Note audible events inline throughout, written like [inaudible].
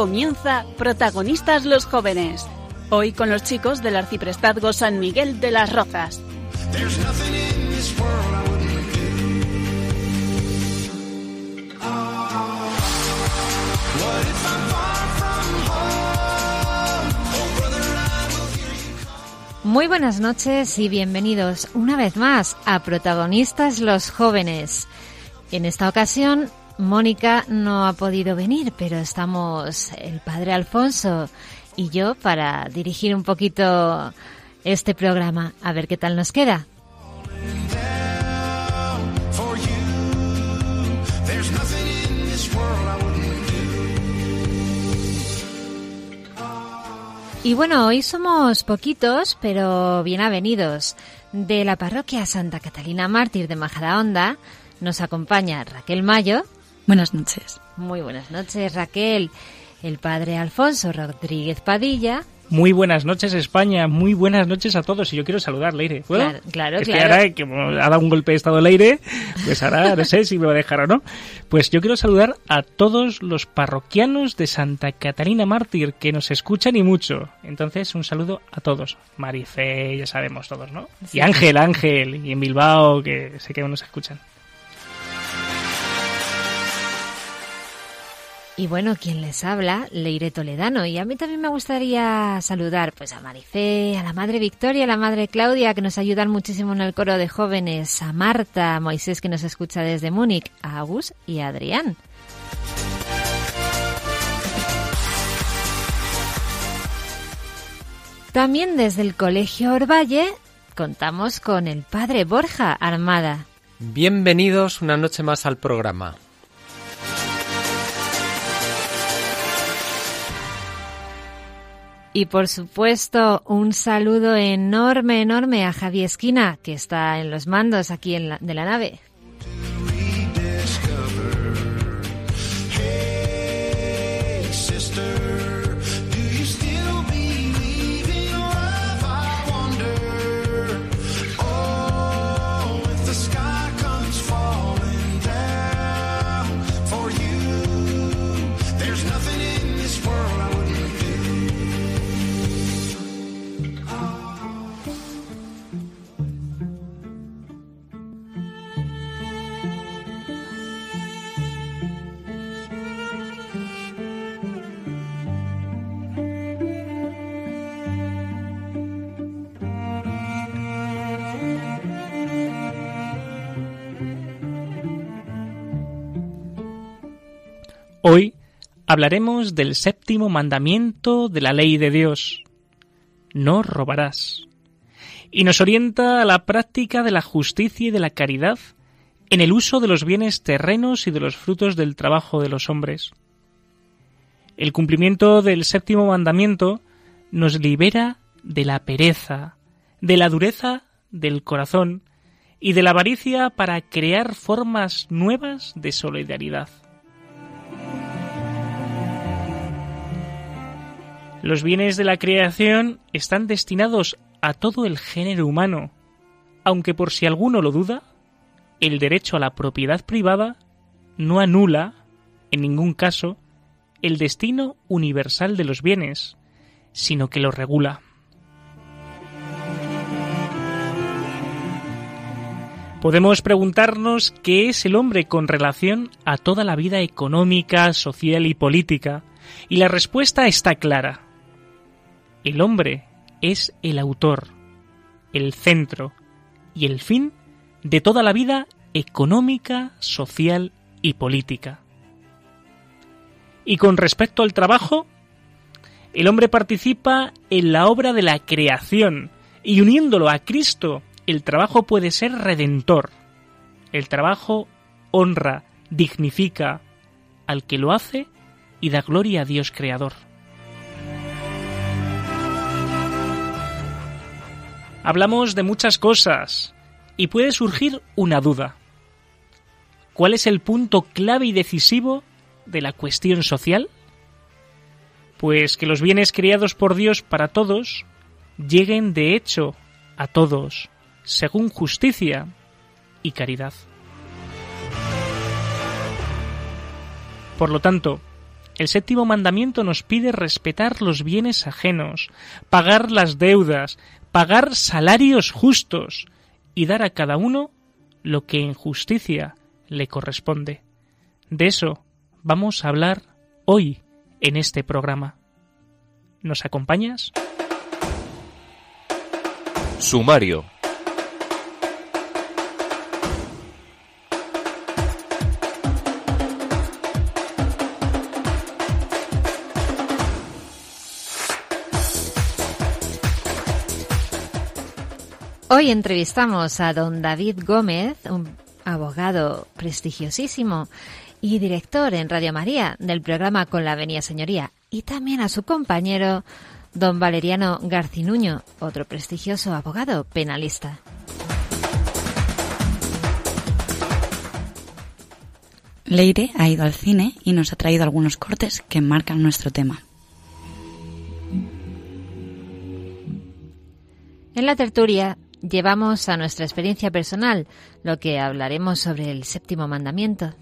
Comienza Protagonistas los Jóvenes. Hoy con los chicos del Arciprestazgo San Miguel de las Rozas. Muy buenas noches y bienvenidos una vez más a Protagonistas los Jóvenes. En esta ocasión Mónica no ha podido venir, pero estamos el padre Alfonso y yo para dirigir un poquito este programa. A ver qué tal nos queda. Y bueno, hoy somos poquitos, pero bien avenidos. De la parroquia Santa Catalina Mártir de Majadahonda nos acompaña Raquel Mayo. Buenas noches. Muy buenas noches, Raquel. El padre Alfonso Rodríguez Padilla. Muy buenas noches, España. Muy buenas noches a todos. Y yo quiero saludar, Leire. ¿Puedo? Claro, claro, es claro. que ahora que ha dado un golpe de estado Leire, pues ahora no sé si me va a dejar o no. Pues yo quiero saludar a todos los parroquianos de Santa Catalina Mártir que nos escuchan y mucho. Entonces, un saludo a todos. Marife, ya sabemos todos, ¿no? Sí. Y Ángel, Ángel, y en Bilbao, que sé que nos escuchan. Y bueno, quien les habla, Leire Toledano. Y a mí también me gustaría saludar pues a Marifé, a la madre Victoria, a la madre Claudia, que nos ayudan muchísimo en el coro de jóvenes, a Marta, a Moisés, que nos escucha desde Múnich, a Agus y a Adrián. También desde el Colegio Orvalle contamos con el padre Borja Armada. Bienvenidos una noche más al programa. Y por supuesto, un saludo enorme, enorme a Javi Esquina, que está en los mandos aquí en la- de la nave. Hablaremos del séptimo mandamiento de la ley de Dios. No robarás. Y nos orienta a la práctica de la justicia y de la caridad en el uso de los bienes terrenos y de los frutos del trabajo de los hombres. El cumplimiento del séptimo mandamiento nos libera de la pereza, de la dureza del corazón y de la avaricia para crear formas nuevas de solidaridad. Los bienes de la creación están destinados a todo el género humano, aunque por si alguno lo duda, el derecho a la propiedad privada no anula, en ningún caso, el destino universal de los bienes, sino que lo regula. Podemos preguntarnos qué es el hombre con relación a toda la vida económica, social y política, y la respuesta está clara. El hombre es el autor, el centro y el fin de toda la vida económica, social y política. Y con respecto al trabajo, el hombre participa en la obra de la creación y uniéndolo a Cristo, el trabajo puede ser redentor. El trabajo honra dignifica al que lo hace y da gloria a Dios Creador. Hablamos de muchas cosas y puede surgir una duda. ¿Cuál es el punto clave y decisivo de la cuestión social? Pues que los bienes creados por Dios para todos lleguen de hecho a todos, según justicia y caridad. Por lo tanto, el séptimo mandamiento nos pide respetar los bienes ajenos, pagar las deudas, pagar salarios justos y dar a cada uno lo que en justicia le corresponde. De eso vamos a hablar hoy en este programa. ¿Nos acompañas? Sumario. Hoy entrevistamos a don David Gómez, un abogado prestigiosísimo y director en Radio María del programa Con la Venia Señoría, y también a su compañero, don Valeriano Garcinuño, otro prestigioso abogado penalista. Leire ha ido al cine y nos ha traído algunos cortes que marcan nuestro tema. En la tertulia llevamos a nuestra experiencia personal lo que hablaremos sobre el séptimo mandamiento.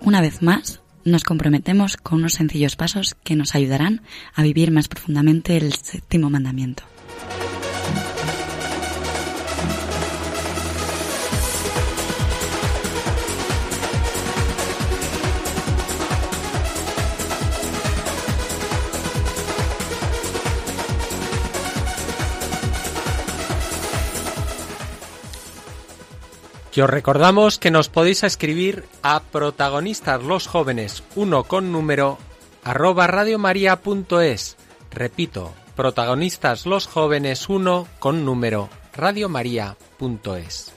Una vez más, nos comprometemos con unos sencillos pasos que nos ayudarán a vivir más profundamente el séptimo mandamiento. Que os recordamos que nos podéis escribir a protagonistas los jóvenes 1 con número arroba radiomaria.es. Repito, protagonistas los jóvenes 1 con número radiomaria.es.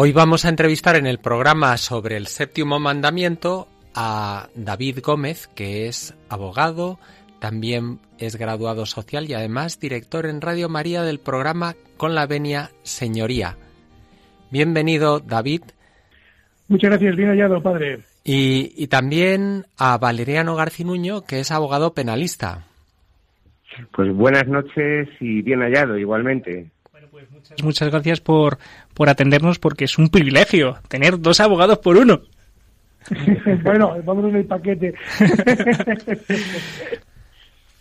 Hoy vamos a entrevistar en el programa sobre el séptimo mandamiento a David Gómez, que es abogado, también es graduado social y además director en Radio María del programa Con la Venia Señoría. Bienvenido, David. Muchas gracias, bien hallado, padre. Y, y también a Valeriano Garcinuño, que es abogado penalista. Pues buenas noches y bien hallado, igualmente. Muchas gracias por, por atendernos porque es un privilegio tener dos abogados por uno. [laughs] bueno, vamos en el paquete. [laughs]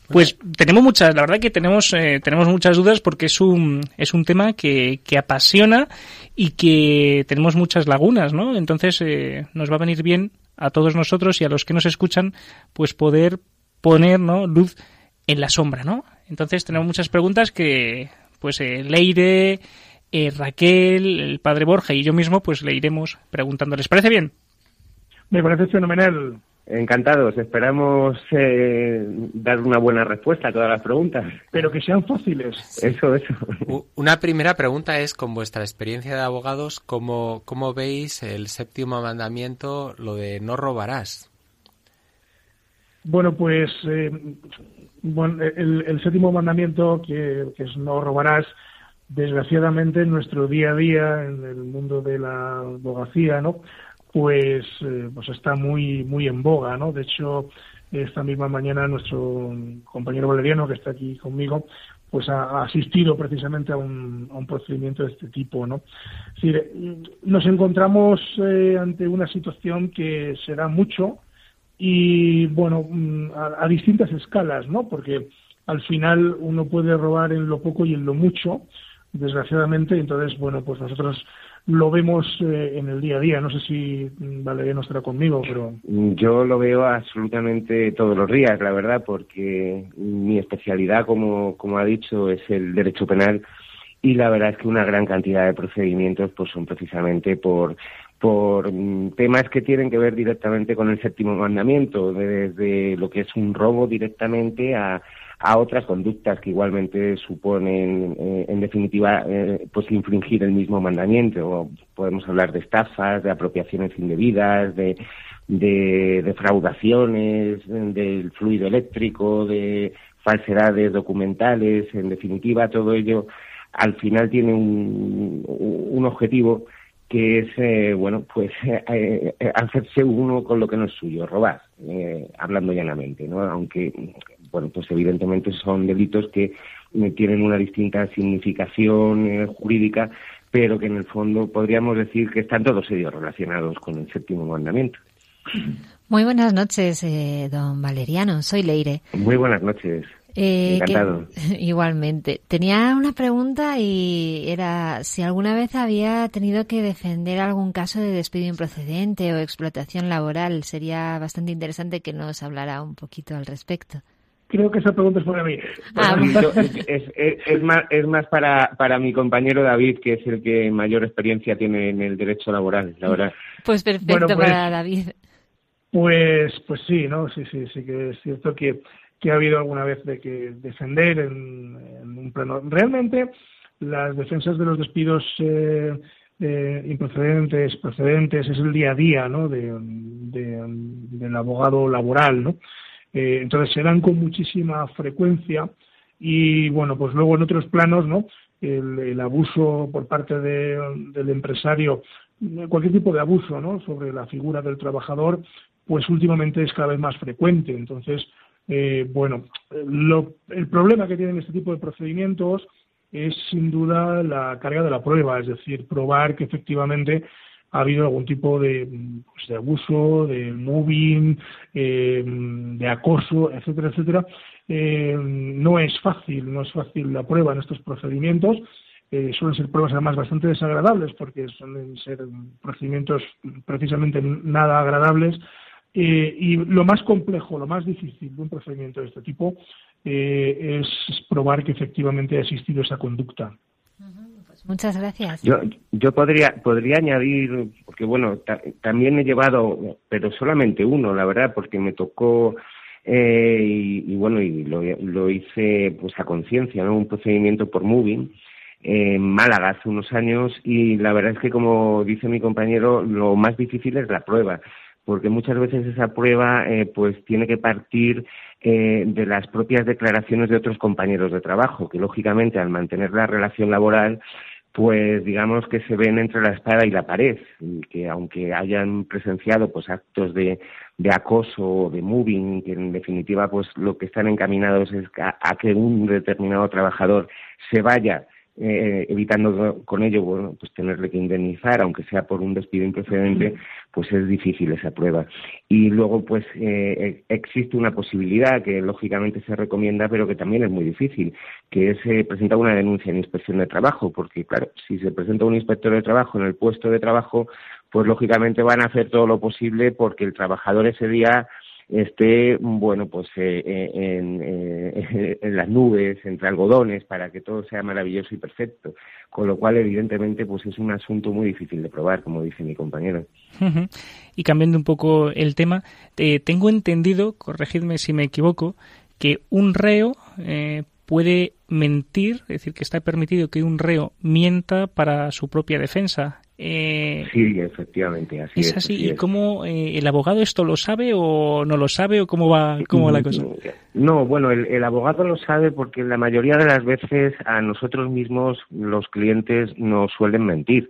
Pues tenemos muchas, la verdad que tenemos, eh, tenemos muchas dudas porque es un, es un tema que, que apasiona y que tenemos muchas lagunas, ¿no? Entonces eh, nos va a venir bien a todos nosotros y a los que nos escuchan, pues poder poner, ¿no? Luz en la sombra, ¿no? Entonces tenemos muchas preguntas que, pues, eh, Leire, eh, Raquel, el padre Borja y yo mismo, pues le iremos preguntando. ¿Les parece bien? Me parece fenomenal. Encantados, esperamos eh, dar una buena respuesta a todas las preguntas. Pero que sean fáciles. Eso, eso. Una primera pregunta es, con vuestra experiencia de abogados, ¿cómo, cómo veis el séptimo mandamiento, lo de no robarás? Bueno, pues eh, bueno, el, el, séptimo mandamiento, que, que es no robarás, desgraciadamente en nuestro día a día, en el mundo de la abogacía, ¿no? Pues, eh, pues está muy, muy en boga, ¿no? De hecho, esta misma mañana nuestro compañero Valeriano, que está aquí conmigo, pues ha, asistido precisamente a un, a un, procedimiento de este tipo, ¿no? Nos encontramos eh, ante una situación que se da mucho y, bueno, a, a distintas escalas, ¿no? Porque al final uno puede robar en lo poco y en lo mucho, desgraciadamente. Entonces, bueno, pues nosotros lo vemos eh, en el día a día. No sé si Valeria no estará conmigo, pero... Yo lo veo absolutamente todos los días, la verdad, porque mi especialidad, como, como ha dicho, es el derecho penal y la verdad es que una gran cantidad de procedimientos pues son precisamente por por mm, temas que tienen que ver directamente con el séptimo mandamiento, desde lo que es un robo directamente a, a otras conductas que igualmente suponen, eh, en definitiva, eh, pues infringir el mismo mandamiento. Podemos hablar de estafas, de apropiaciones indebidas, de, de defraudaciones, del fluido eléctrico, de falsedades documentales, en definitiva, todo ello al final tiene un, un objetivo que es, eh, bueno, pues [laughs] eh, hacerse uno con lo que no es suyo, robar, hablando llanamente, ¿no? Aunque bueno, pues evidentemente son delitos que eh, tienen una distinta significación eh, jurídica, pero que en el fondo podríamos decir que están todos ellos relacionados con el séptimo mandamiento. Muy buenas noches, eh, don Valeriano. Soy Leire. Muy buenas noches. Encantado. [laughs] igualmente. Tenía una pregunta y era si alguna vez había tenido que defender algún caso de despido improcedente o explotación laboral. Sería bastante interesante que nos hablara un poquito al respecto. Creo que esa pregunta es para mí. Ah, es, es, más, es más para, para mi compañero David, que es el que mayor experiencia tiene en el derecho laboral, la verdad. Pues perfecto pues, para David. Pues, pues sí, ¿no? Sí, sí, sí que es cierto que, que ha habido alguna vez de que defender en, un plano. Realmente, las defensas de los despidos eh, eh, improcedentes, procedentes, es el día a día, ¿no? De, de, del abogado laboral, ¿no? Eh, entonces se dan con muchísima frecuencia y bueno, pues luego en otros planos, ¿no? El, abuso por parte del empresario, cualquier tipo de abuso, ¿no? Sobre la figura del trabajador, pues últimamente es cada vez más frecuente. Entonces, eh, bueno, el problema que tienen este tipo de procedimientos es sin duda la carga de la prueba, es decir, probar que efectivamente ha habido algún tipo de, pues, abuso, de moving, eh, de acoso, etcétera, etcétera. Eh, no es fácil, no es fácil la prueba en estos procedimientos. Eh, suelen ser pruebas además bastante desagradables porque suelen ser procedimientos precisamente nada agradables. y lo más complejo, lo más difícil de un procedimiento de este tipo es probar que efectivamente ha existido esa conducta. Muchas gracias. Yo, yo podría, podría añadir, porque bueno, también he llevado, pero solamente uno, la verdad, porque me tocó eh, y, bueno, y lo, lo hice pues a conciencia, ¿no? Un procedimiento por moving en Málaga hace unos años y la verdad es que como dice mi compañero, lo más difícil es la prueba porque muchas veces esa prueba eh, pues tiene que partir eh, de las propias declaraciones de otros compañeros de trabajo, que lógicamente al mantener la relación laboral pues digamos que se ven entre la espada y la pared, y que aunque hayan presenciado pues actos de, de acoso o de moving, que en definitiva pues lo que están encaminados es a que un determinado trabajador se vaya eh, evitando con ello bueno, pues tenerle que indemnizar, aunque sea por un despido improcedente, pues es difícil esa prueba. Y luego, pues eh, existe una posibilidad que lógicamente se recomienda, pero que también es muy difícil, que es eh, presentar una denuncia en inspección de trabajo, porque claro, si se presenta un inspector de trabajo en el puesto de trabajo, pues lógicamente van a hacer todo lo posible porque el trabajador ese día esté, bueno, pues eh, eh, eh, [laughs] en, las nubes, entre algodones, para que todo sea maravilloso y perfecto. Con lo cual, evidentemente, pues es un asunto muy difícil de probar, como dice mi compañero. Y cambiando un poco el tema, tengo entendido, corregidme si me equivoco, que un reo puede mentir, es decir, que está permitido que un reo mienta para su propia defensa. Eh, sí, efectivamente, así es. así. ¿Y cómo eh, el abogado esto lo sabe o no lo sabe o cómo va, cómo la cosa? No, bueno, el, abogado lo sabe porque la mayoría de las veces a nosotros mismos los clientes nos suelen mentir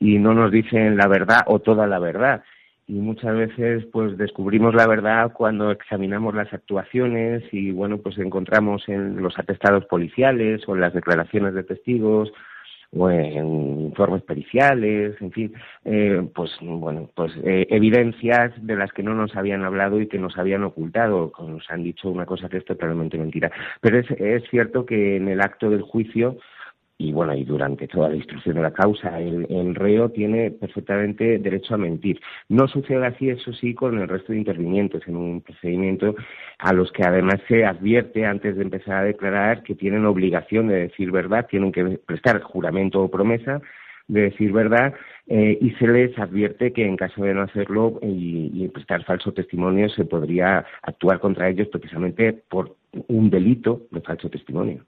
y no nos dicen la verdad o toda la verdad. Y muchas veces pues descubrimos la verdad cuando examinamos las actuaciones y bueno pues encontramos en los atestados policiales o en las declaraciones de testigos o en informes periciales, en fin, eh, pues bueno, pues eh, evidencias de las que no nos habían hablado y que nos habían ocultado, nos han dicho una cosa que es totalmente mentira. Pero es, es cierto que en el acto del juicio y bueno, y durante toda la instrucción de la causa, el, reo tiene perfectamente derecho a mentir. No sucede así, eso sí, con el resto de intervinientes en un procedimiento a los que además se advierte antes de empezar a declarar que tienen obligación de decir verdad, tienen que prestar juramento o promesa de decir verdad eh, y se les advierte que en caso de no hacerlo y, y, prestar falso testimonio se podría actuar contra ellos precisamente por un delito de falso testimonio.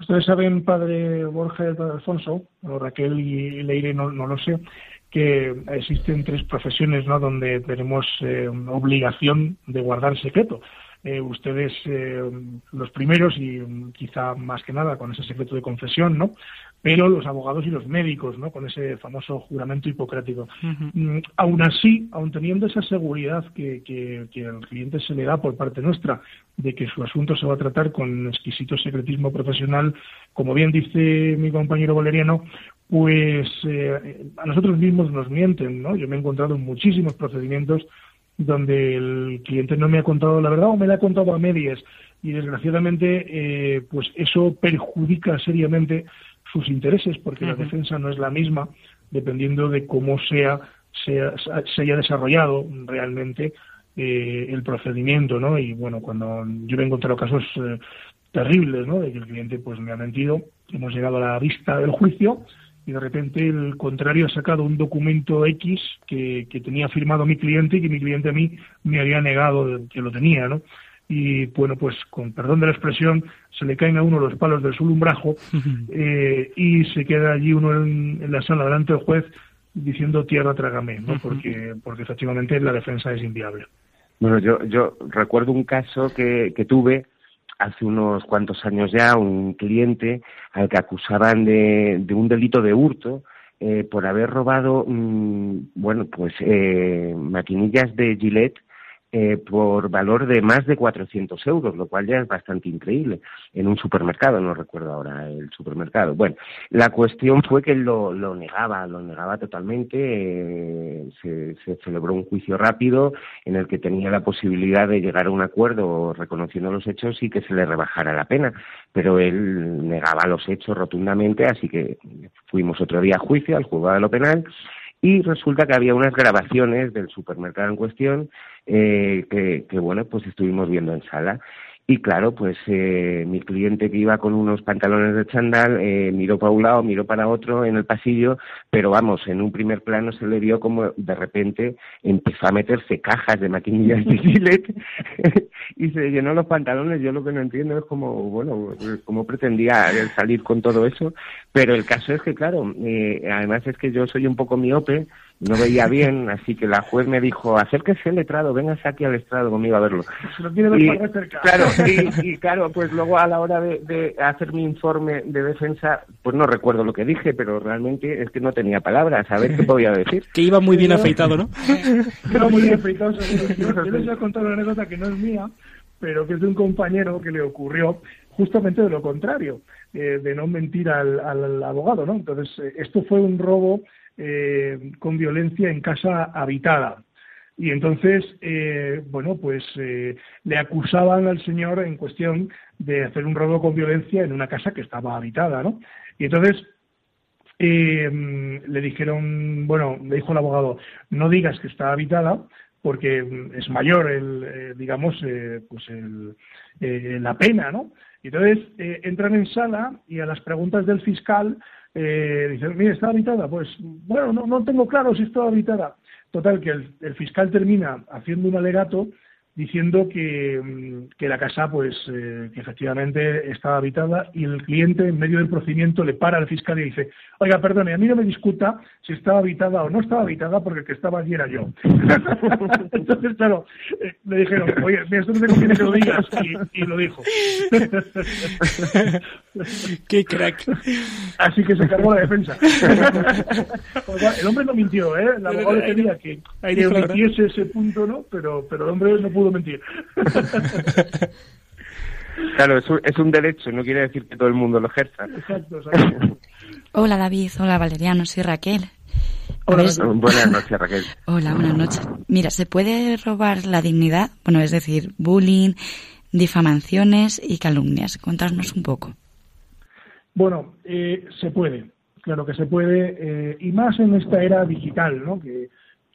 Ustedes saben, padre Borja padre Alfonso, o Raquel y Leire, no, no lo sé, que existen tres profesiones ¿no? donde tenemos eh, obligación de guardar secreto. Eh, ustedes eh, los primeros y mm, quizá más que nada con ese secreto de confesión, ¿no? Pero los abogados y los médicos, ¿no? Con ese famoso juramento hipocrático. Mm, aún así, aún teniendo esa seguridad que, que, que, al cliente se le da por parte nuestra de que su asunto se va a tratar con exquisito secretismo profesional, como bien dice mi compañero Valeriano, pues eh, a nosotros mismos nos mienten, ¿no? Yo me he encontrado en muchísimos procedimientos donde el cliente no me ha contado la verdad o me la ha contado a medias. Y desgraciadamente eh, pues eso perjudica seriamente sus intereses porque la defensa no es la misma dependiendo de cómo sea, sea se haya desarrollado realmente eh, el procedimiento no y bueno cuando yo me he encontrado casos eh, terribles no de que el cliente pues me ha mentido hemos llegado a la vista del juicio y de repente el contrario ha sacado un documento X que, tenía firmado mi cliente y que mi cliente a mí me había negado que lo tenía, ¿no? Y bueno, pues con perdón de la expresión, se le caen a uno los palos del sulumbrajo [laughs] eh, y se queda allí uno en, la sala delante del juez diciendo tierra trágame, ¿no? Porque, porque efectivamente la defensa es inviable. Bueno, yo, yo recuerdo un caso que, que tuve hace unos cuantos años ya un cliente al que acusaban de, un delito de hurto eh, por haber robado, mm, bueno, pues eh, maquinillas de Gillette eh, por valor de más de 400 euros, lo cual ya es bastante increíble, en un supermercado, no recuerdo ahora el supermercado. Bueno, la cuestión fue que lo, lo negaba, lo negaba totalmente, eh, se, se, celebró un juicio rápido en el que tenía la posibilidad de llegar a un acuerdo reconociendo los hechos y que se le rebajara la pena, pero él negaba los hechos rotundamente, así que fuimos otro día a juicio, al juzgado de lo penal, y resulta que había unas grabaciones del supermercado en cuestión eh, que, que, bueno, pues estuvimos viendo en sala. Y claro, pues eh, mi cliente que iba con unos pantalones de chandal eh, miró para un lado, miró para otro en el pasillo, pero vamos, en un primer plano se le vio como de repente empezó a meterse cajas de maquinillas de Gillette [laughs] y se llenó los pantalones. Yo lo que no entiendo es cómo, bueno, cómo pretendía salir con todo eso, pero el caso es que, claro, eh, además es que yo soy un poco miope no veía bien, así que la juez me dijo, acérquese al letrado, véngase aquí al estrado conmigo a verlo. y, claro, [laughs] y, claro, pues luego a la hora de, hacer mi informe de defensa, pues no recuerdo lo que dije, pero realmente es que no tenía palabras, a ver qué podía decir. Que iba muy bien afeitado, ¿no? [laughs] Iba muy bien afeitado. Yo les voy a contar una anécdota que no es mía, pero que es de un compañero que le ocurrió justamente de lo contrario, eh, de no mentir al, al abogado, ¿no? Entonces, eh, esto fue un robo eh, con violencia en casa habitada. Y entonces, eh, bueno, pues eh, le acusaban al señor en cuestión de hacer un robo con violencia en una casa que estaba habitada, ¿no? Y entonces le dijeron, bueno, le dijo el abogado, no digas que está habitada porque es mayor el, digamos, pues la pena, ¿no? Entonces entran en sala y a las preguntas del fiscal eh, dice, mire, ¿está habitada? Pues, bueno, no, no tengo claro si está habitada. Total, que el, el fiscal termina haciendo un alegato diciendo que, mm, que la casa, pues, eh, que efectivamente estaba habitada y el cliente, en medio del procedimiento, le para al fiscal y dice, oiga, perdone, a mí no me discuta si estaba habitada o no estaba habitada porque el que estaba allí era yo. [laughs] Entonces, claro, eh, le dijeron, oye, mira, esto no te conviene que lo digas, y, y lo dijo. [laughs] ¡Qué crack! Así que se cargó la defensa. [laughs] el hombre no mintió, ¿eh? El abogado le quería que, que omitiese ese punto, ¿no? Pero, pero el hombre no pudo mentir. [laughs] Claro, es un, derecho, no quiere decir que todo el mundo lo ejerza. Hola David, hola Valeriano, soy Raquel. Buenas noches, Raquel. Hola, buenas noches. Mira, ¿se puede robar la dignidad? Bueno, es decir, bullying, difamaciones y calumnias. Contarnos un poco. Bueno, eh, se puede, claro que se puede, eh, y más en esta era digital, ¿no? Que,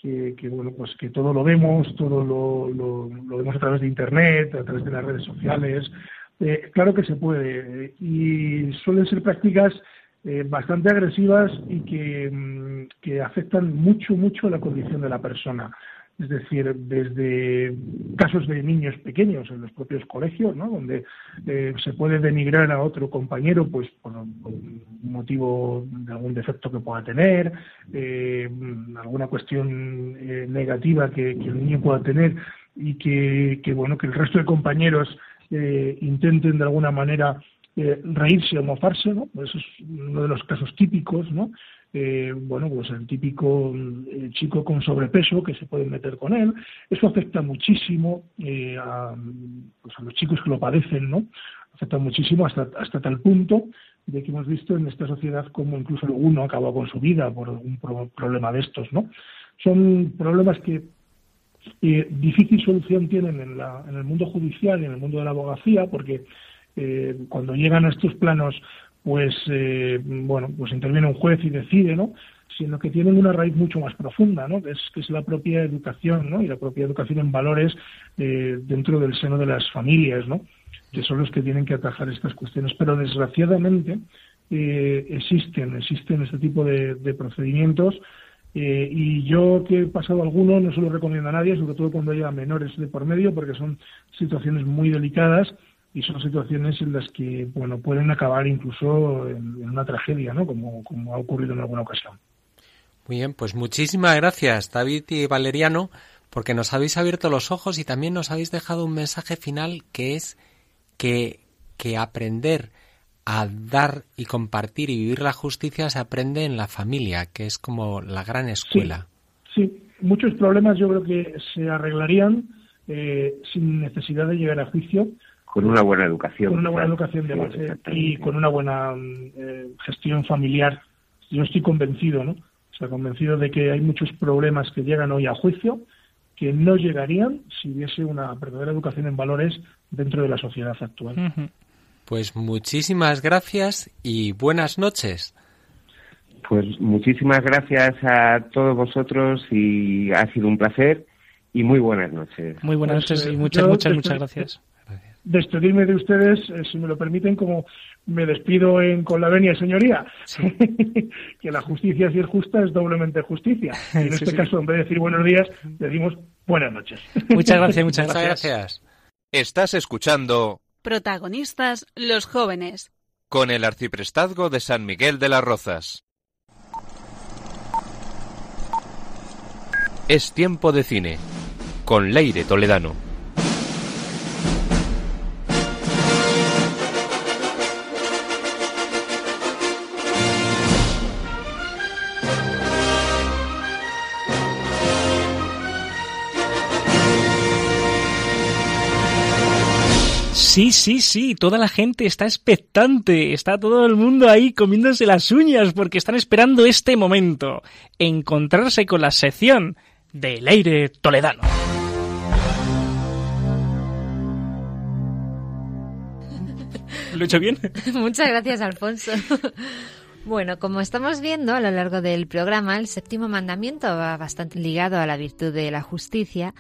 que, bueno, pues que todo lo vemos, todo lo, lo, vemos a través de Internet, a través de las redes sociales. Eh, claro que se puede, y suelen ser prácticas bastante agresivas y que, mm, que afectan mucho, mucho la condición de la persona es decir, desde casos de niños pequeños en los propios colegios, ¿no? donde eh, se puede denigrar a otro compañero pues por, motivo de algún defecto que pueda tener, eh, alguna cuestión eh, negativa que, el niño pueda tener y que, bueno que el resto de compañeros intenten de alguna manera reírse o mofarse, ¿no? Eso es uno de los casos típicos, ¿no? Eh, bueno, pues el típico eh, chico con sobrepeso que se puede meter con él. Eso afecta muchísimo eh, a, pues a los chicos que lo padecen, ¿no? Afecta muchísimo hasta, hasta tal punto de que hemos visto en esta sociedad como incluso alguno acaba con su vida por algún problema de estos, ¿no? Son problemas que difícil solución tienen en, la, en el mundo judicial y en el mundo de la abogacía, porque eh, cuando llegan a estos planos pues eh, bueno, pues interviene un juez y decide, ¿no? sino que tienen una raíz mucho más profunda, ¿no? que, es, que es la propia educación ¿no? y la propia educación en valores eh, dentro del seno de las familias, ¿no? que son los que tienen que atajar estas cuestiones. Pero desgraciadamente eh, existen, existen este tipo de, procedimientos y yo que he pasado alguno no se lo recomiendo a nadie, sobre todo cuando haya menores de por medio, porque son situaciones muy delicadas y son situaciones en las que bueno pueden acabar incluso en, una tragedia, ¿no? Como, como ha ocurrido en alguna ocasión. Muy bien, pues muchísimas gracias David y Valeriano porque nos habéis abierto los ojos y también nos habéis dejado un mensaje final que es que, que aprender a dar y compartir y vivir la justicia se aprende en la familia, que es como la gran escuela. Sí, muchos problemas yo creo que se arreglarían eh, sin necesidad de llegar a juicio con una buena educación. Con una buena educación de base y con una buena eh, gestión familiar. Yo estoy convencido, ¿no? O sea, convencido de que hay muchos problemas que llegan hoy a juicio que no llegarían si hubiese una verdadera educación en valores dentro de la sociedad actual. Pues muchísimas gracias y buenas noches. Pues muchísimas gracias a todos vosotros y ha sido un placer y muy buenas noches. Muy buenas pues, noches y eh, muchas, muchas, muchas gracias despedirme de ustedes, eh, si me lo permiten, como me despido en, con la venia, señoría, [laughs] que la justicia, si es justa, es doblemente justicia. [laughs] Y en este caso, en vez de decir buenos días, decimos buenas noches. [laughs] Muchas gracias, muchas gracias. Estás escuchando... Protagonistas, los jóvenes. Con el arciprestazgo de San Miguel de las Rozas. Es tiempo de cine. Con Leire Toledano. Sí, sí, sí, toda la gente está expectante, está todo el mundo ahí comiéndose las uñas porque están esperando este momento, encontrarse con la sección del aire toledano. ¿Lo he hecho bien? [laughs] Muchas gracias, Alfonso. [laughs] Bueno, como estamos viendo a lo largo del programa, el séptimo mandamiento va bastante ligado a la virtud de la justicia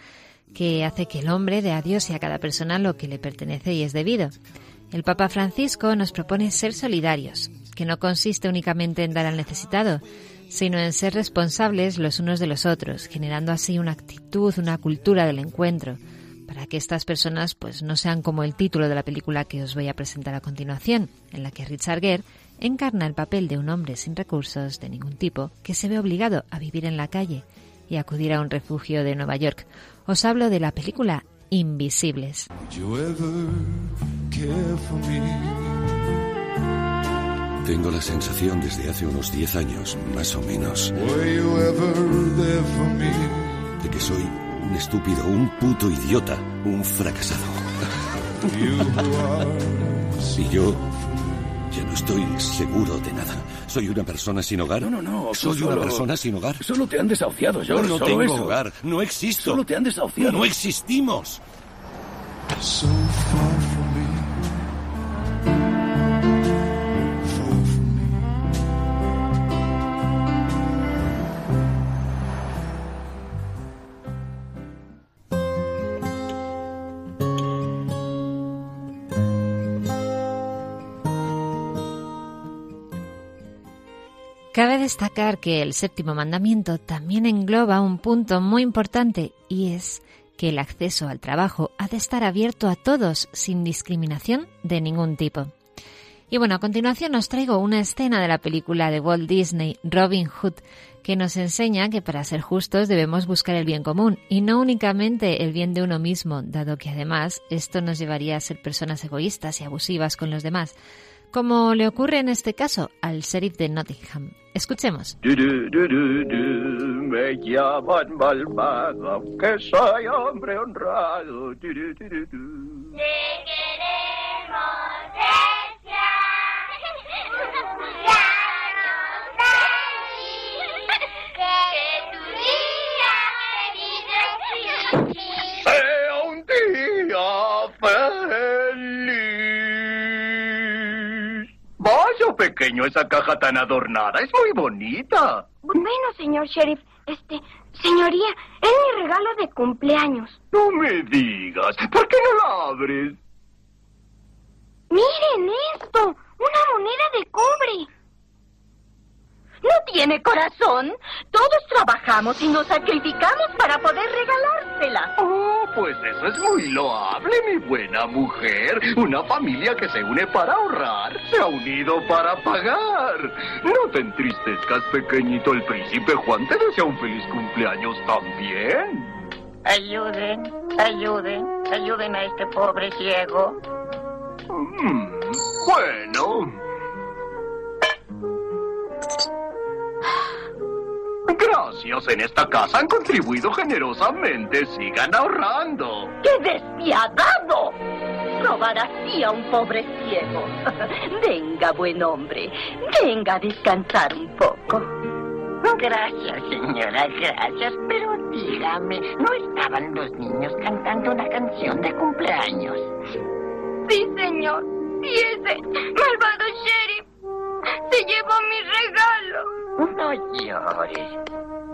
que hace que el hombre dé a Dios y a cada persona lo que le pertenece y es debido. El Papa Francisco nos propone ser solidarios, que no consiste únicamente en dar al necesitado, sino en ser responsables los unos de los otros, generando así una actitud, una cultura del encuentro, para que estas personas pues no sean como el título de la película que os voy a presentar a continuación, en la que Richard Gere encarna el papel de un hombre sin recursos de ningún tipo que se ve obligado a vivir en la calle y acudir a un refugio de Nueva York, os hablo de la película Invisibles. Tengo la sensación desde hace unos 10 años, más o menos, de que soy un estúpido, un puto idiota, un fracasado. y yo ya no estoy seguro de nada. ¿Soy una persona sin hogar? No, no, no. ¿Soy una persona sin hogar? Solo te han desahuciado, George. No, no tengo hogar. No existo. Solo te han desahuciado. No existimos. Cabe destacar que el séptimo mandamiento también engloba un punto muy importante y es que el acceso al trabajo ha de estar abierto a todos sin discriminación de ningún tipo. Y bueno, a continuación os traigo una escena de la película de Walt Disney, Robin Hood, que nos enseña que para ser justos debemos buscar el bien común y no únicamente el bien de uno mismo, dado que además esto nos llevaría a ser personas egoístas y abusivas con los demás, como le ocurre en este caso al sheriff de Nottingham. Escuchemos. Me llaman malvado, aunque soy hombre honrado. Te queremos, Sea un día Pequeño, esa caja tan adornada. Es muy bonita. Bueno, señor sheriff, este, señoría, es mi regalo de cumpleaños. No me digas. ¿Por qué no la abres? Miren esto, una moneda de cobre. ¿No tiene corazón? Todos trabajamos y nos sacrificamos para poder regalársela. Oh, pues eso es muy loable, mi buena mujer. Una familia que se une para ahorrar, se ha unido para pagar. No te entristezcas, pequeñito. El príncipe Juan te desea un feliz cumpleaños también. Ayuden, ayuden, ayuden a este pobre ciego. Mm, bueno. Gracias, en esta casa han contribuido generosamente. Sigan ahorrando. ¡Qué despiadado! Robar así a un pobre ciego. [laughs] Venga, buen hombre. Venga a descansar un poco. Gracias, señora, gracias. Pero dígame, ¿no estaban los niños cantando una canción de cumpleaños? Sí, señor. Y ese malvado sheriff se llevó mi regalo. No llores.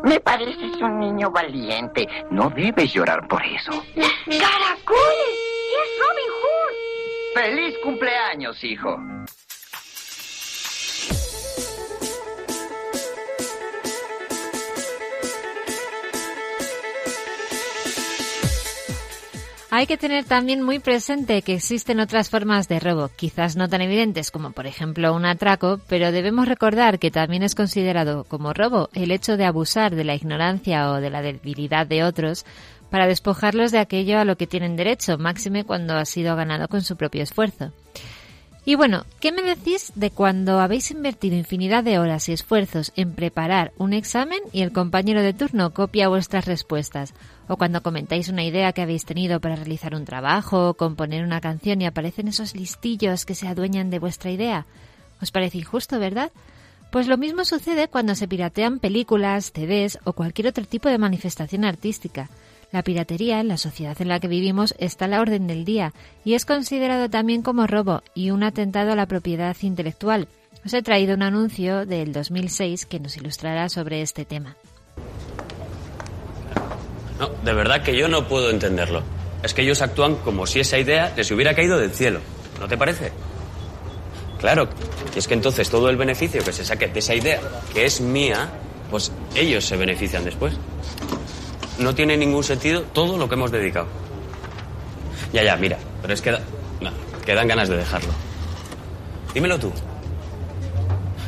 Me pareces un niño valiente. No debes llorar por eso. ¡Caracoles! ¡Es Robin Hood! ¡Feliz cumpleaños, hijo! Hay que tener también muy presente que existen otras formas de robo, quizás no tan evidentes como por ejemplo un atraco, pero debemos recordar que también es considerado como robo el hecho de abusar de la ignorancia o de la debilidad de otros para despojarlos de aquello a lo que tienen derecho, máxime cuando ha sido ganado con su propio esfuerzo. Y bueno, ¿qué me decís de cuando habéis invertido infinidad de horas y esfuerzos en preparar un examen y el compañero de turno copia vuestras respuestas? O cuando comentáis una idea que habéis tenido para realizar un trabajo o componer una canción y aparecen esos listillos que se adueñan de vuestra idea. ¿Os parece injusto, verdad? Pues lo mismo sucede cuando se piratean películas, CDs o cualquier otro tipo de manifestación artística. La piratería en la sociedad en la que vivimos está a la orden del día y es considerado también como robo y un atentado a la propiedad intelectual. Os he traído un anuncio del 2006 que nos ilustrará sobre este tema. No, de verdad que yo no puedo entenderlo. Es que ellos actúan como si esa idea les hubiera caído del cielo. ¿No te parece? Claro, y es que entonces todo el beneficio que se saque de esa idea, que es mía, pues ellos se benefician después. No tiene ningún sentido todo lo que hemos dedicado. Ya, ya, mira, pero es que, da- dan ganas de dejarlo. Dímelo tú.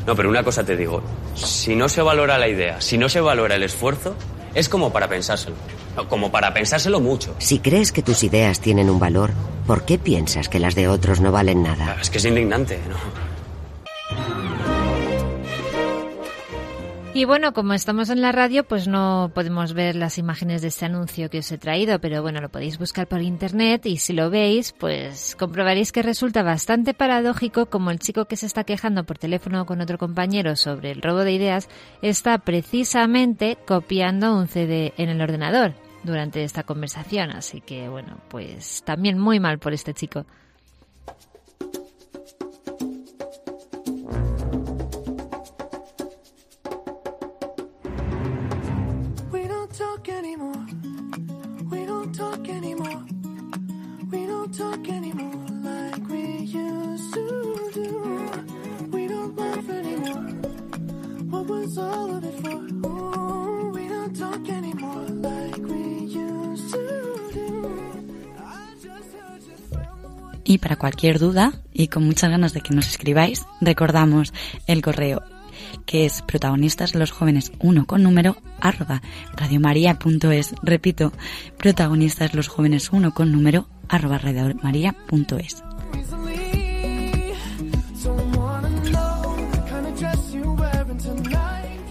No, pero una cosa te digo, si no se valora la idea, si no se valora el esfuerzo, es como para pensárselo. Como para pensárselo mucho. Si crees que tus ideas tienen un valor, ¿por qué piensas que las de otros no valen nada? Es que es indignante, ¿no? Y bueno, como estamos en la radio, pues no podemos ver las imágenes de este anuncio que os he traído, pero bueno, lo podéis buscar por internet y si lo veis, pues comprobaréis que resulta bastante paradójico como el chico que se está quejando por teléfono con otro compañero sobre el robo de ideas está precisamente copiando un CD en el ordenador durante esta conversación, así que bueno, pues también muy mal por este chico. Y para cualquier duda y con muchas ganas de que nos escribáis, recordamos el correo que es protagonistas los jóvenes uno con número arroba radiomaria.es. Repito, protagonistas los jóvenes uno con número arroba radiomaria.es.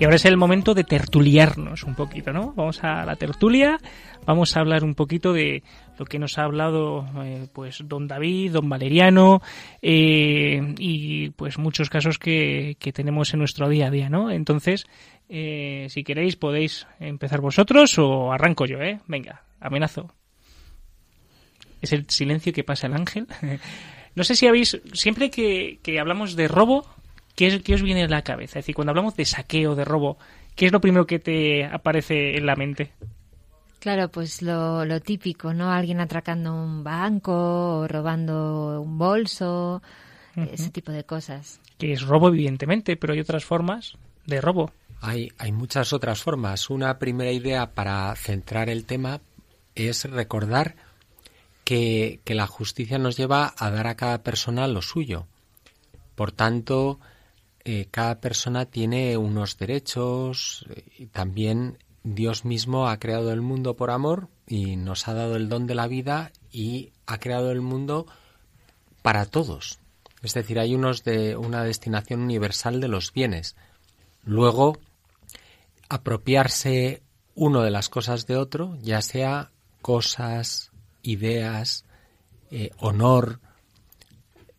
Y ahora es el momento de tertuliarnos un poquito, ¿no? Vamos a la tertulia, vamos a hablar un poquito de lo que nos ha hablado eh, pues don David, don Valeriano eh, y pues muchos casos que, que, tenemos en nuestro día a día, ¿no? Entonces, eh, si queréis podéis empezar vosotros o arranco yo, ¿eh? Venga, amenazo. Es el silencio que pasa el ángel. [laughs] no sé si habéis, siempre que, que hablamos de robo, ¿qué, ¿qué os viene a la cabeza? Es decir, cuando hablamos de saqueo, de robo, ¿qué es lo primero que te aparece en la mente? Claro, pues lo, lo, típico, ¿no? Alguien atracando un banco o robando un bolso, uh -huh. ese tipo de cosas. Que es robo, evidentemente, pero hay otras formas de robo. Hay, hay muchas otras formas. Una primera idea para centrar el tema es recordar que, que la justicia nos lleva a dar a cada persona lo suyo. Por tanto, eh, cada persona tiene unos derechos eh, y también Dios mismo ha creado el mundo por amor y nos ha dado el don de la vida y ha creado el mundo para todos. Es decir, hay unos de una destinación universal de los bienes. Luego, apropiarse uno de las cosas de otro, ya sea cosas, ideas, eh, honor,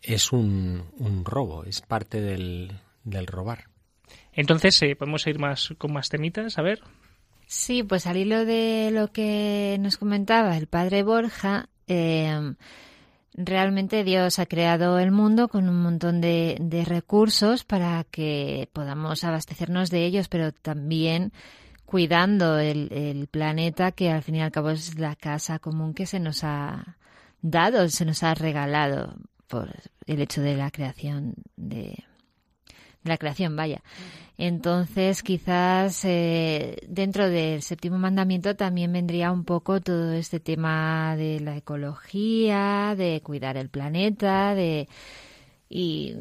es un, robo, es parte del, del robar. Entonces, eh, podemos ir más con más temitas, a ver. Sí, pues al hilo de lo que nos comentaba el padre Borja, eh, realmente Dios ha creado el mundo con un montón de, de, recursos para que podamos abastecernos de ellos, pero también cuidando el, planeta que al fin y al cabo es la casa común que se nos ha dado, se nos ha regalado por el hecho de la creación de la creación, vaya. Entonces, quizás eh, dentro del séptimo mandamiento también vendría un poco todo este tema de la ecología, de cuidar el planeta, de y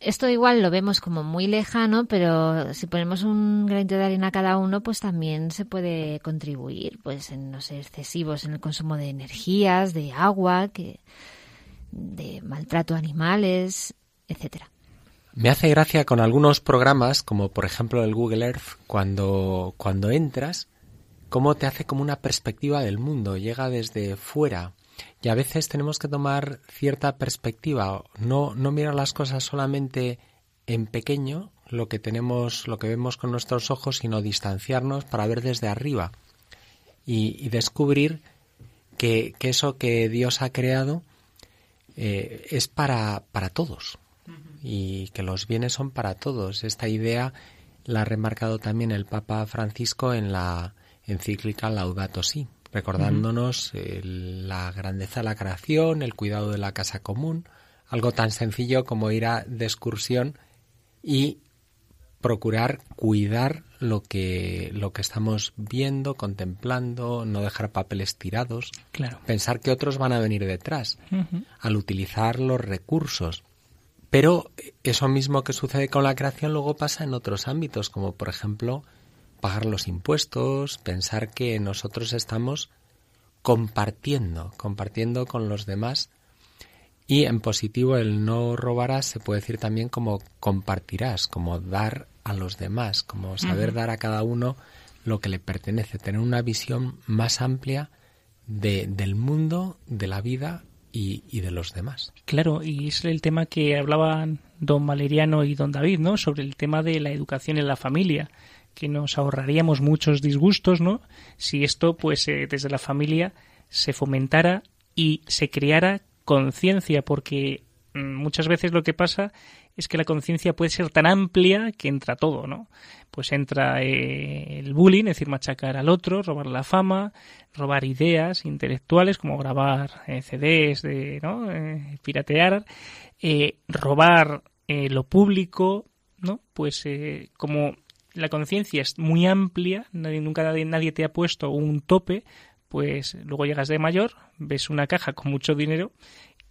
esto igual lo vemos como muy lejano, pero si ponemos un granito de arena cada uno, pues también se puede contribuir, pues en ser excesivos en el consumo de energías, de agua, que de maltrato a animales, etcétera. Me hace gracia con algunos programas, como por ejemplo el Google Earth, cuando, cuando entras, cómo te hace como una perspectiva del mundo, llega desde fuera. Y a veces tenemos que tomar cierta perspectiva, no, no mirar las cosas solamente en pequeño, lo que tenemos, lo que vemos con nuestros ojos, sino distanciarnos para ver desde arriba y, descubrir que, que, eso que Dios ha creado eh, es para, para todos y que los bienes son para todos. Esta idea la ha remarcado también el Papa Francisco en la encíclica Laudato Si, recordándonos uh -huh. la grandeza de la creación, el cuidado de la casa común, algo tan sencillo como ir a de excursión y procurar cuidar lo que lo que estamos viendo, contemplando, no dejar papeles tirados, claro. pensar que otros van a venir detrás, uh -huh. al utilizar los recursos pero eso mismo que sucede con la creación luego pasa en otros ámbitos, como por ejemplo pagar los impuestos, pensar que nosotros estamos compartiendo, compartiendo con los demás. Y en positivo el no robarás se puede decir también como compartirás, como dar a los demás, como saber uh -huh. dar a cada uno lo que le pertenece, tener una visión más amplia de, del mundo, de la vida y, de los demás. Claro, y es el tema que hablaban don Valeriano y don David, ¿no? Sobre el tema de la educación en la familia, que nos ahorraríamos muchos disgustos, ¿no? Si esto, pues, eh, desde la familia se fomentara y se creara conciencia, porque mmm, muchas veces lo que pasa es que la conciencia puede ser tan amplia que entra todo, ¿no? Pues entra eh, el bullying, es decir, machacar al otro, robar la fama, robar ideas intelectuales como grabar eh, CDs, de, ¿no? Eh, piratear, eh, robar eh, lo público, ¿no? Pues como la conciencia es muy amplia, nadie, nunca nadie, nadie te ha puesto un tope, pues luego llegas de mayor, ves una caja con mucho dinero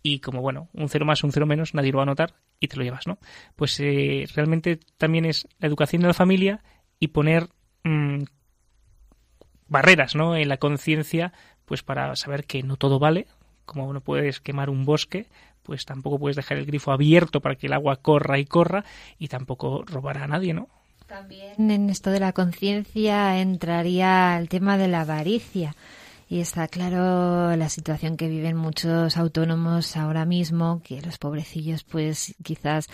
y como bueno, un cero más, un cero menos, nadie lo va a notar y te lo llevas, ¿no? Pues eh, realmente también es la educación de la familia y poner mm, barreras, ¿no? En la conciencia, pues para saber que no todo vale, como no puedes quemar un bosque, pues tampoco puedes dejar el grifo abierto para que el agua corra y corra y tampoco robar a nadie, ¿no? También en esto de la conciencia entraría el tema de la avaricia. Y está claro la situación que viven muchos autónomos ahora mismo, que los pobrecillos pues quizás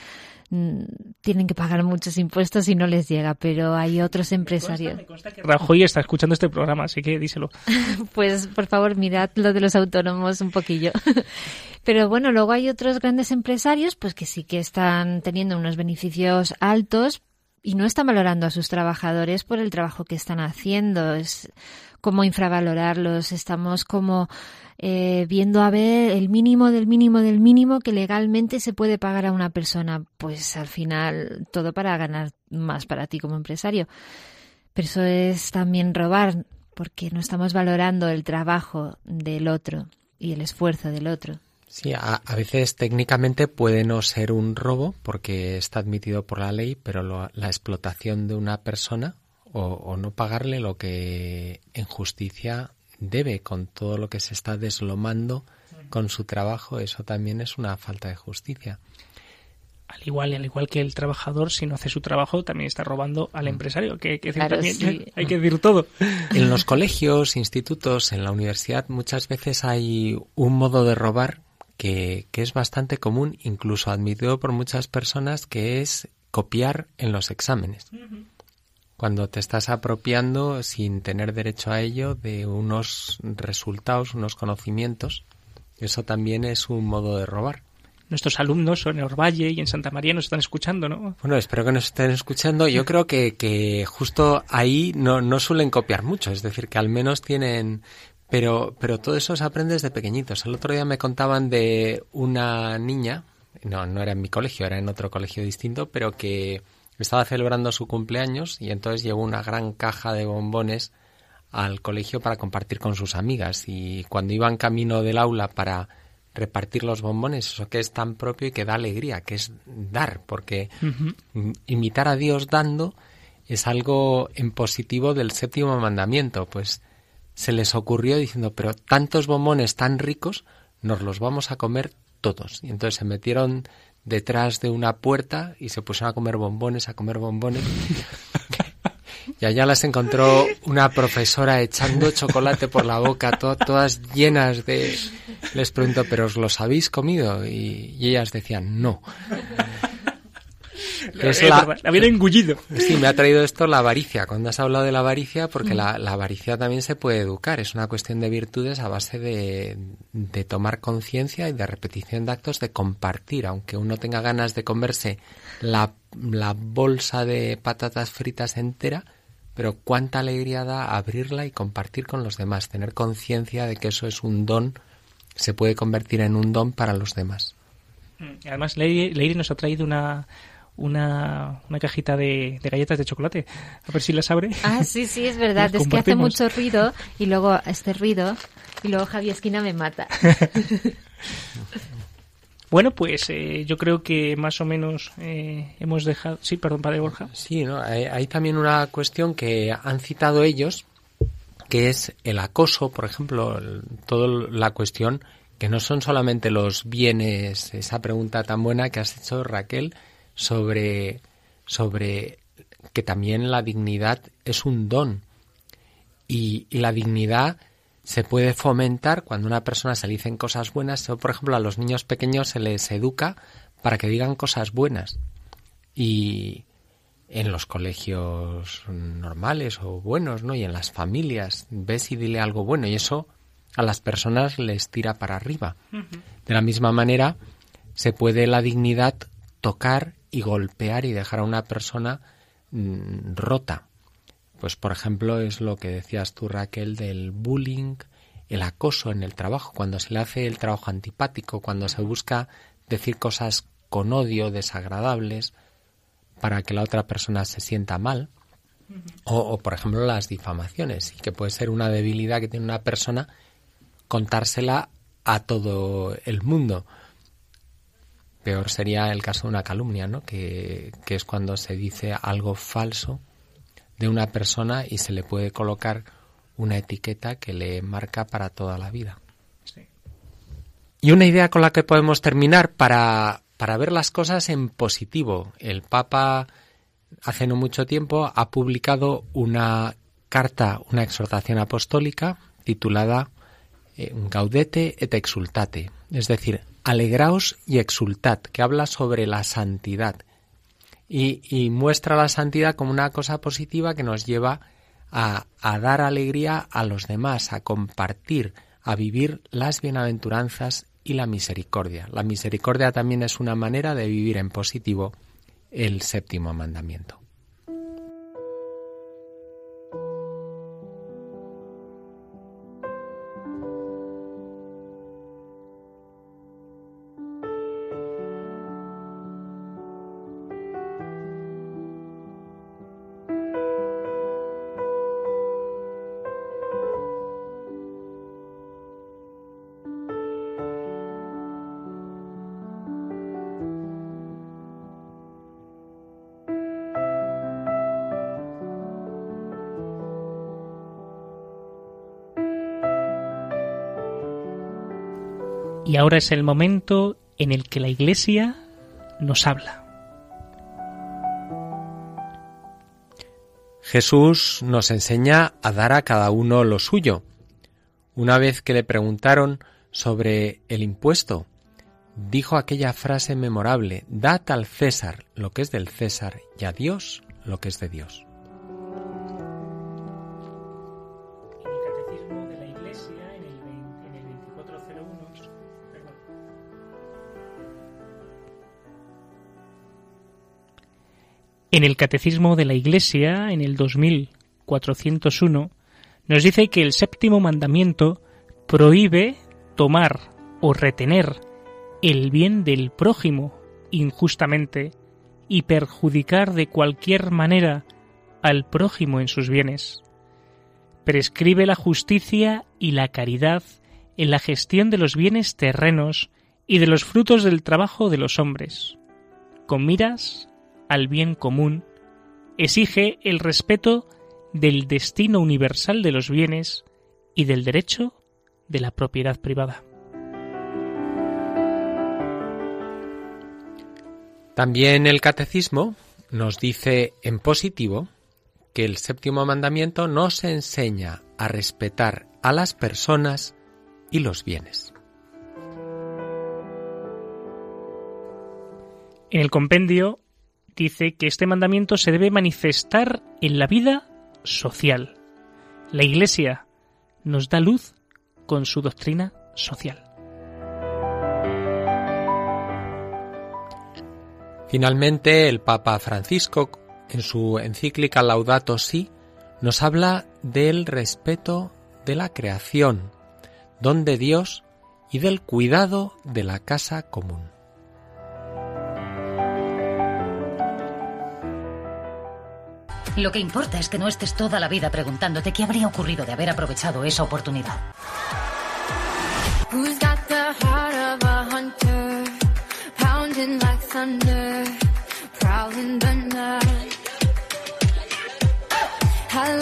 mm, tienen que pagar muchos impuestos y no les llega, pero hay otros empresarios. Rajoy está escuchando este programa, así que díselo. [laughs] pues por favor mirad lo de los autónomos un poquillo. [laughs] Pero bueno, luego hay otros grandes empresarios pues que sí que están teniendo unos beneficios altos y no están valorando a sus trabajadores por el trabajo que están haciendo. Es como infravalorarlos, estamos como eh, viendo a ver el mínimo del mínimo del mínimo que legalmente se puede pagar a una persona. Pues al final todo para ganar más para ti como empresario. Pero eso es también robar, porque no estamos valorando el trabajo del otro y el esfuerzo del otro. Sí, a, a, veces técnicamente puede no ser un robo porque está admitido por la ley, pero lo, la explotación de una persona o, o, no pagarle lo que en justicia debe con todo lo que se está deslomando con su trabajo, eso también es una falta de justicia. Al igual, al igual que el trabajador, si no hace su trabajo, también está robando al empresario. Que, que claro, también, sí. [laughs] hay que decir todo. En los colegios, institutos, en la universidad, muchas veces hay un modo de robar que, que, es bastante común, incluso admitido por muchas personas, que es copiar en los exámenes. Uh -huh. Cuando te estás apropiando sin tener derecho a ello de unos resultados, unos conocimientos, eso también es un modo de robar. Nuestros alumnos en Orvalle y en Santa María nos están escuchando, ¿no? Bueno, espero que nos estén escuchando. Yo creo que, que justo ahí no, no suelen copiar mucho, es decir, que al menos tienen pero, pero todo eso se aprende desde pequeñitos. El otro día me contaban de una niña, no, no era en mi colegio, era en otro colegio distinto, pero que estaba celebrando su cumpleaños y entonces llevó una gran caja de bombones al colegio para compartir con sus amigas. Y cuando iban camino del aula para repartir los bombones, eso que es tan propio y que da alegría, que es dar, porque uh -huh. imitar a Dios dando es algo en positivo del séptimo mandamiento, pues se les ocurrió diciendo, pero tantos bombones tan ricos, nos los vamos a comer todos. Y entonces se metieron detrás de una puerta y se pusieron a comer bombones, a comer bombones. y allá las encontró una profesora echando chocolate por la boca, to todas llenas de... Les preguntó, ¿pero os los habéis comido? Y, y ellas decían, no. Es la, la habían engullido. Sí, me ha traído esto la avaricia. Cuando has hablado de la avaricia, porque la, la, avaricia también se puede educar. Es una cuestión de virtudes a base de, de tomar conciencia y de repetición de actos, de compartir. Aunque uno tenga ganas de comerse la, la bolsa de patatas fritas entera, pero cuánta alegría da abrirla y compartir con los demás. Tener conciencia de que eso es un don, se puede convertir en un don para los demás. Además, Leire, Leire nos ha traído una, una, una cajita de, de, galletas de chocolate. A ver si las abre. Ah, sí, sí, es verdad. [laughs] Es que hace mucho ruido y luego este ruido y luego Javi Esquina me mata. [laughs] bueno, pues eh, yo creo que más o menos eh, hemos dejado... Sí, perdón, Padre Borja. Sí, ¿no? hay, hay también una cuestión que han citado ellos, que es el acoso, por ejemplo, toda la cuestión que no son solamente los bienes, esa pregunta tan buena que has hecho, Raquel, sobre, sobre que también la dignidad es un don. Y, y, la dignidad se puede fomentar cuando una persona se le dicen cosas buenas. Por ejemplo, a los niños pequeños se les educa para que digan cosas buenas. Y en los colegios normales o buenos, ¿no? Y en las familias, ves y dile algo bueno. Y eso a las personas les tira para arriba. Uh -huh. De la misma manera, se puede la dignidad tocar y golpear y dejar a una persona mmm, rota. Pues, por ejemplo, es lo que decías tú, Raquel, del bullying, el acoso en el trabajo, cuando se le hace el trabajo antipático, cuando se busca decir cosas con odio, desagradables, para que la otra persona se sienta mal. O, o, por ejemplo, las difamaciones, y que puede ser una debilidad que tiene una persona contársela a todo el mundo. Peor sería el caso de una calumnia, ¿no? Que, que es cuando se dice algo falso de una persona y se le puede colocar una etiqueta que le marca para toda la vida. Y una idea con la que podemos terminar para, para ver las cosas en positivo. El Papa hace no mucho tiempo ha publicado una carta, una exhortación apostólica titulada eh, Gaudete et exultate, es decir, alegraos y exultad, que habla sobre la santidad y, muestra la santidad como una cosa positiva que nos lleva a dar alegría a los demás, a compartir, a vivir las bienaventuranzas y la misericordia. La misericordia también es una manera de vivir en positivo el séptimo mandamiento. Ahora es el momento en el que la Iglesia nos habla. Jesús nos enseña a dar a cada uno lo suyo. Una vez que le preguntaron sobre el impuesto, dijo aquella frase memorable, Dad al César lo que es del César y a Dios lo que es de Dios. En el Catecismo de la Iglesia, en el 2401, nos dice que el séptimo mandamiento prohíbe tomar o retener el bien del prójimo injustamente y perjudicar de cualquier manera al prójimo en sus bienes. Prescribe la justicia y la caridad en la gestión de los bienes terrenos y de los frutos del trabajo de los hombres, con miras al bien común, exige el respeto del destino universal de los bienes y del derecho de la propiedad privada. También el catecismo nos dice en positivo que el séptimo mandamiento nos enseña a respetar a las personas y los bienes. En el compendio dice que este mandamiento se debe manifestar en la vida social. La Iglesia nos da luz con su doctrina social. Finalmente, el Papa Francisco, en su encíclica Laudato Si, nos habla del respeto de la creación, don de Dios y del cuidado de la casa común. Lo que importa es que no estés toda la vida preguntándote qué habría ocurrido de haber aprovechado esa oportunidad.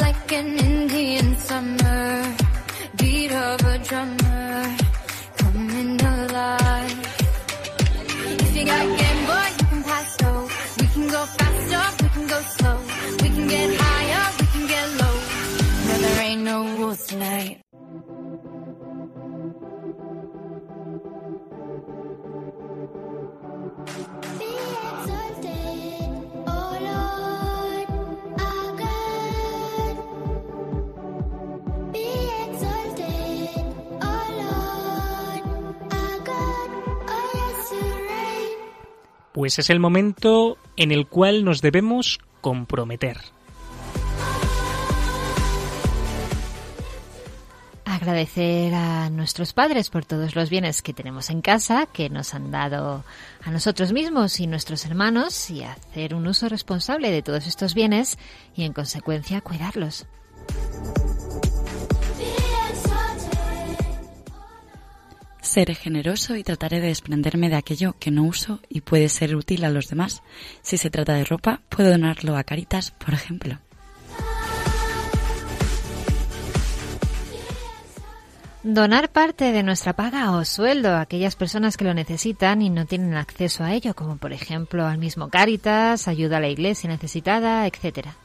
Like an Indian summer, beat of a Pues es el momento en el cual nos debemos comprometer. Agradecer a nuestros padres por todos los bienes que tenemos en casa, que nos han dado a nosotros mismos y nuestros hermanos, y hacer un uso responsable de todos estos bienes y, en consecuencia, cuidarlos. Seré generoso y trataré de desprenderme de aquello que no uso y puede ser útil a los demás. Si se trata de ropa, puedo donarlo a Caritas, por ejemplo. Donar parte de nuestra paga o sueldo a aquellas personas que lo necesitan y no tienen acceso a ello, como por ejemplo al mismo Cáritas, ayuda a la iglesia necesitada, etcétera.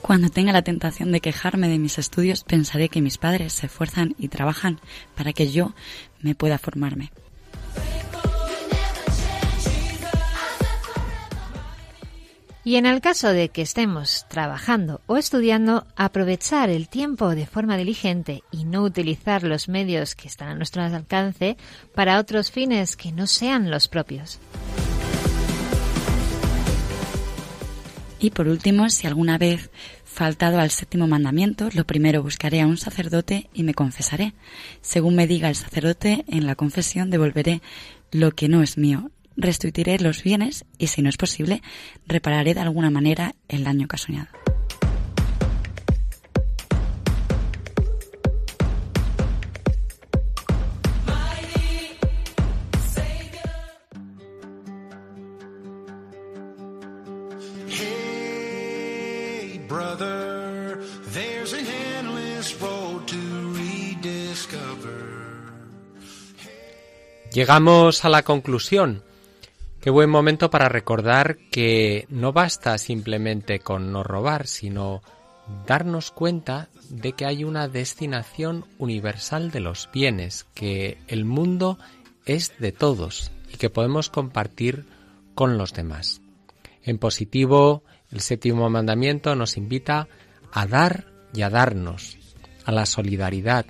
Cuando tenga la tentación de quejarme de mis estudios, pensaré que mis padres se esfuerzan y trabajan para que yo me pueda formarme. Y en el caso de que estemos trabajando o estudiando, aprovechar el tiempo de forma diligente y no utilizar los medios que están a nuestro alcance para otros fines que no sean los propios. Y por último, si alguna vez faltado al séptimo mandamiento, lo primero buscaré a un sacerdote y me confesaré. Según me diga el sacerdote, en la confesión devolveré lo que no es mío, restituiré los bienes y, si no es posible, repararé de alguna manera el daño ocasionado. Llegamos a la conclusión. Qué buen momento para recordar que no basta simplemente con no robar, sino darnos cuenta de que hay una destinación universal de los bienes, que el mundo es de todos y que podemos compartir con los demás. En positivo, el séptimo mandamiento nos invita a dar y a darnos, a la solidaridad,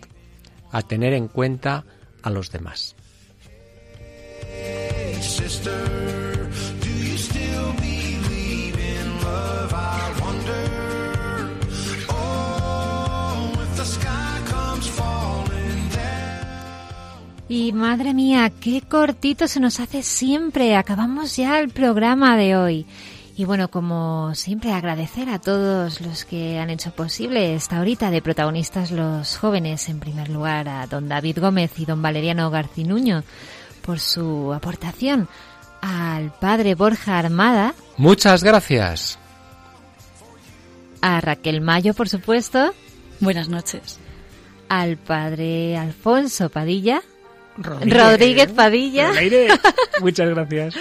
a tener en cuenta a los demás. Y madre mía, qué cortito se nos hace siempre. Acabamos ya el programa de hoy. Y bueno, como siempre, agradecer a todos los que han hecho posible esta horita de protagonistas los jóvenes. En primer lugar, a don David Gómez y don Valeriano Garcinuño por su aportación. Al padre Borja Armada, Muchas gracias. a Raquel Mayo, por supuesto. Buenas noches. Al padre Alfonso Padilla. Rodríguez. Rodríguez Padilla. [laughs] Muchas gracias.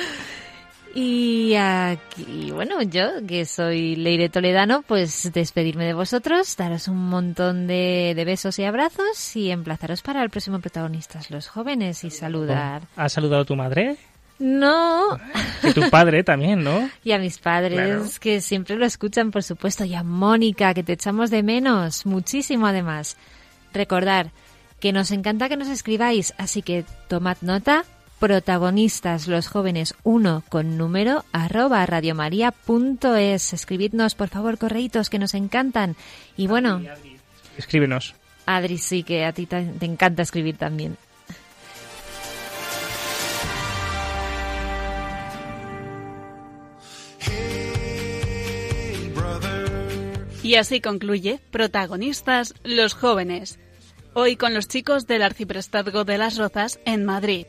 Y aquí, bueno, yo, que soy Leire Toledano, pues despedirme de vosotros, daros un montón de, de besos y abrazos y emplazaros para el próximo protagonistas, los jóvenes, y saludar. ¿Has saludado a tu madre? No, Y tu padre también, ¿no? [laughs] y a mis padres, Claro. que siempre lo escuchan, por supuesto, y a Mónica, que te echamos de menos, muchísimo además. Recordar que nos encanta que nos escribáis, así que tomad nota, protagonistas los jóvenes 1 con número arroba radiomaria.es. Escribidnos, por favor, correitos que nos encantan. Y bueno, Escríbenos. Adri, sí que a ti te, te encanta escribir también. Y así concluye Protagonistas los jóvenes. Hoy con los chicos del Arciprestazgo de las Rozas en Madrid.